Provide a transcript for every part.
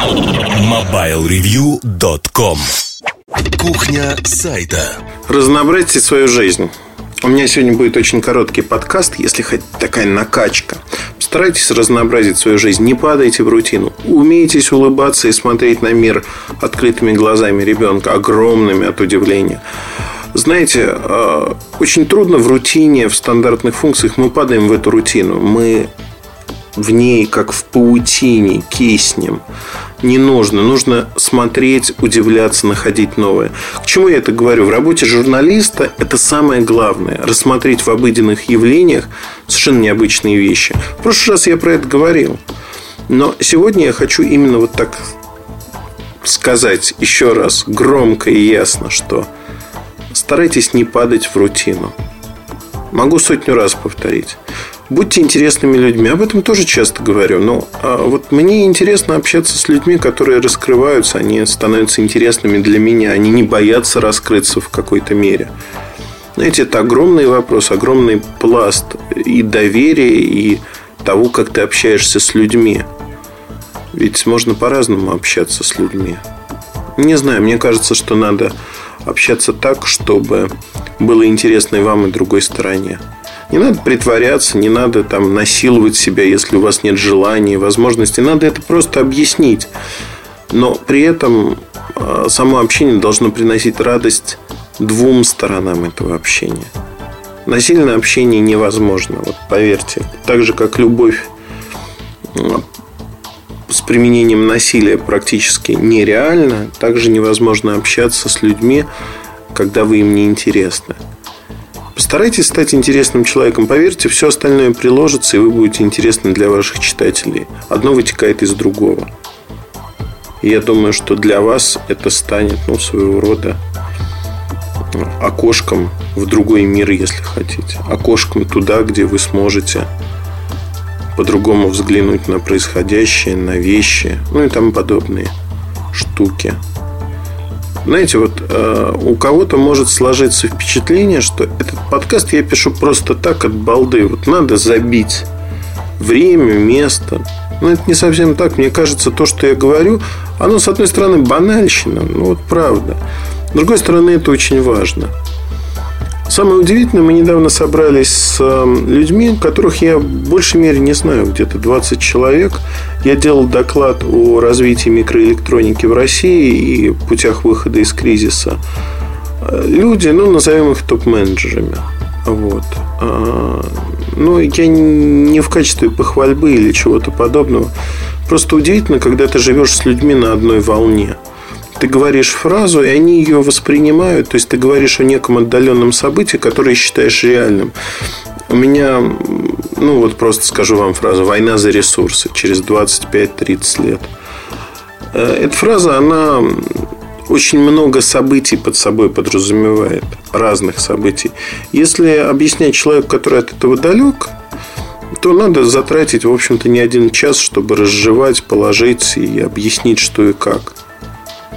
MobileReview.com Кухня сайта Разнообразьте свою жизнь. У меня сегодня будет очень короткий подкаст, если хоть такая накачка. Постарайтесь разнообразить свою жизнь, не падайте в рутину. Умейтесь улыбаться и смотреть на мир открытыми глазами ребенка, огромными от удивления. Знаете, э, очень трудно в рутине, в стандартных функциях мы падаем в эту рутину. Мы в ней, как в паутине, киснем. Не нужно. Нужно смотреть, удивляться, находить новое. К чему я это говорю? В работе журналиста это самое главное. Рассмотреть в обыденных явлениях совершенно необычные вещи. В прошлый раз я про это говорил. Но сегодня я хочу именно вот так сказать еще раз громко и ясно, что старайтесь не падать в рутину. Могу сотню раз повторить. Будьте интересными людьми. Об этом тоже часто говорю. Но а вот мне интересно общаться с людьми, которые раскрываются, они становятся интересными для меня. Они не боятся раскрыться в какой-то мере. Знаете, это огромный вопрос, огромный пласт и доверия, и того, как ты общаешься с людьми. Ведь можно по-разному общаться с людьми. Не знаю, мне кажется, что надо общаться так, чтобы было интересно и вам, и другой стороне. Не надо притворяться, не надо там насиловать себя, если у вас нет желания, возможности. Надо это просто объяснить. Но при этом а, само общение должно приносить радость двум сторонам этого общения. Насильное общение невозможно, вот поверьте. Так же, как любовь с применением насилия практически нереально, также невозможно общаться с людьми, когда вы им не интересны. Постарайтесь стать интересным человеком. Поверьте, все остальное приложится, и вы будете интересны для ваших читателей. Одно вытекает из другого. И я думаю, что для вас это станет ну, своего рода окошком в другой мир, если хотите. Окошком туда, где вы сможете по-другому взглянуть на происходящее, на вещи, ну и тому подобные штуки. Знаете, вот э, у кого-то может сложиться впечатление, что этот подкаст я пишу просто так от балды. Вот надо забить время, место. Но это не совсем так. Мне кажется, то, что я говорю, оно, с одной стороны, банальщина. Ну, вот правда. С другой стороны, это очень важно. Самое удивительное, мы недавно собрались с эм, людьми, которых я в большей мере не знаю, где-то 20 человек. Я делал доклад о развитии микроэлектроники в России и путях выхода из кризиса. Э, люди, ну, назовем их топ-менеджерами. Вот. А, ну, я не в качестве похвальбы или чего-то подобного. Просто удивительно, когда ты живешь с людьми на одной волне – ты говоришь фразу, и они ее воспринимают. То есть ты говоришь о неком отдаленном событии, которое считаешь реальным. У меня, ну вот просто скажу вам фразу «Война за ресурсы» через 25-30 лет. Э, эта фраза, она очень много событий под собой подразумевает, разных событий. Если объяснять человеку, который от этого далек, то надо затратить, в общем-то, не один час, чтобы разжевать, положить и объяснить, что и как.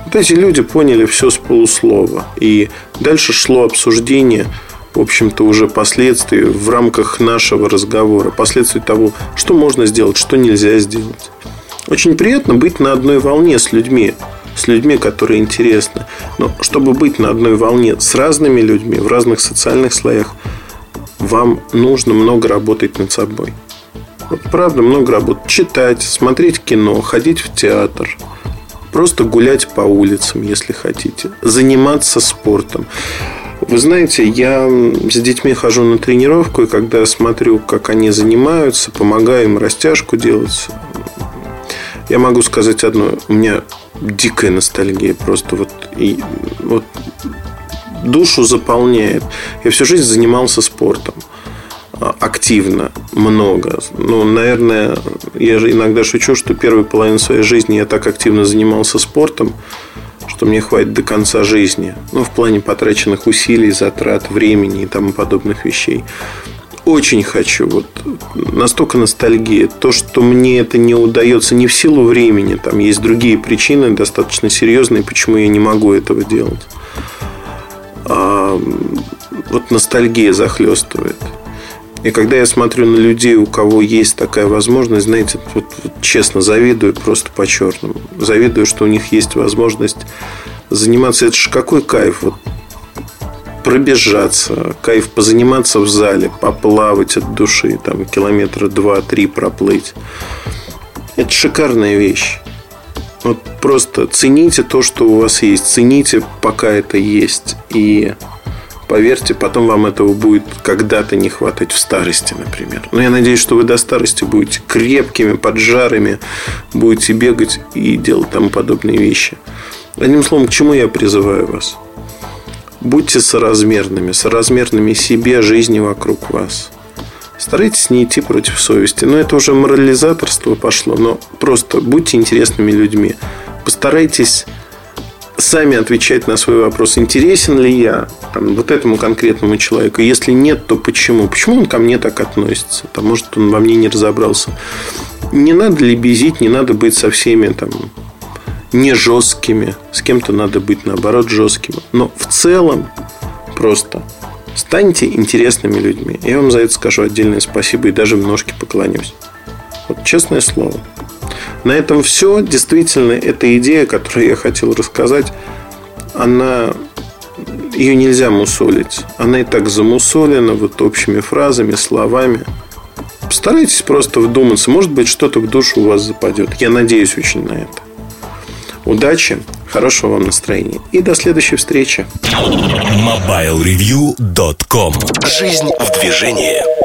Вот эти люди поняли все с полуслова. И дальше шло обсуждение, в общем-то, уже последствий в рамках нашего разговора. Последствий того, что можно сделать, что нельзя сделать. Очень приятно быть на одной волне с людьми, с людьми, которые интересны. Но чтобы быть на одной волне с разными людьми в разных социальных слоях, вам нужно много работать над собой. Вот правда, много работать. Читать, смотреть кино, ходить в театр – Просто гулять по улицам, если хотите. Заниматься спортом. Вы знаете, я с детьми хожу на тренировку, и когда смотрю, как они занимаются, помогаю им растяжку делать, я могу сказать одно. У меня дикая ностальгия. Просто вот, и, вот душу заполняет. Я всю жизнь занимался спортом активно, много. Ну, наверное, я же иногда шучу, что первую половину своей жизни я так активно занимался спортом, что мне хватит до конца жизни. Ну, в плане потраченных усилий, затрат, времени и тому подобных вещей. Очень хочу. Вот настолько ностальгия. То, что мне это не удается не в силу времени. Там есть другие причины, достаточно серьезные, почему я не могу этого делать. А, вот ностальгия захлестывает. И когда я смотрю на людей, у кого есть такая возможность, знаете, вот, вот честно завидую просто по-черному. Завидую, что у них есть возможность заниматься. Это же какой кайф. Вот пробежаться, кайф позаниматься в зале, поплавать от души, там километра два-три проплыть. Это шикарная вещь. Вот просто цените то, что у вас есть. Цените, пока это есть. И поверьте, потом вам этого будет когда-то не хватать в старости, например. Но я надеюсь, что вы до старости будете крепкими, поджарами, будете бегать и делать тому подобные вещи. Одним словом, к чему я призываю вас? Будьте соразмерными, соразмерными себе, жизни вокруг вас. Старайтесь не идти против совести. Но это уже морализаторство пошло. Но просто будьте интересными людьми. Постарайтесь сами отвечать на свой вопрос, интересен ли я там, вот этому конкретному человеку. Если нет, то почему? Почему он ко мне так относится? Там, может, он во мне не разобрался. Не надо лебезить, не надо быть со всеми там, не жесткими. С кем-то надо быть, наоборот, жестким. Но в целом просто станьте интересными людьми. Я вам за это скажу отдельное спасибо и даже в ножки поклонюсь. Вот честное слово. На этом все. Действительно, эта идея, которую я хотел рассказать, она ее нельзя мусолить. Она и так замусолена вот общими фразами, словами. Постарайтесь просто вдуматься. Может быть, что-то в душу у вас западет. Я надеюсь очень на это. Удачи, хорошего вам настроения и до следующей встречи. MobileReview.com Жизнь в движении.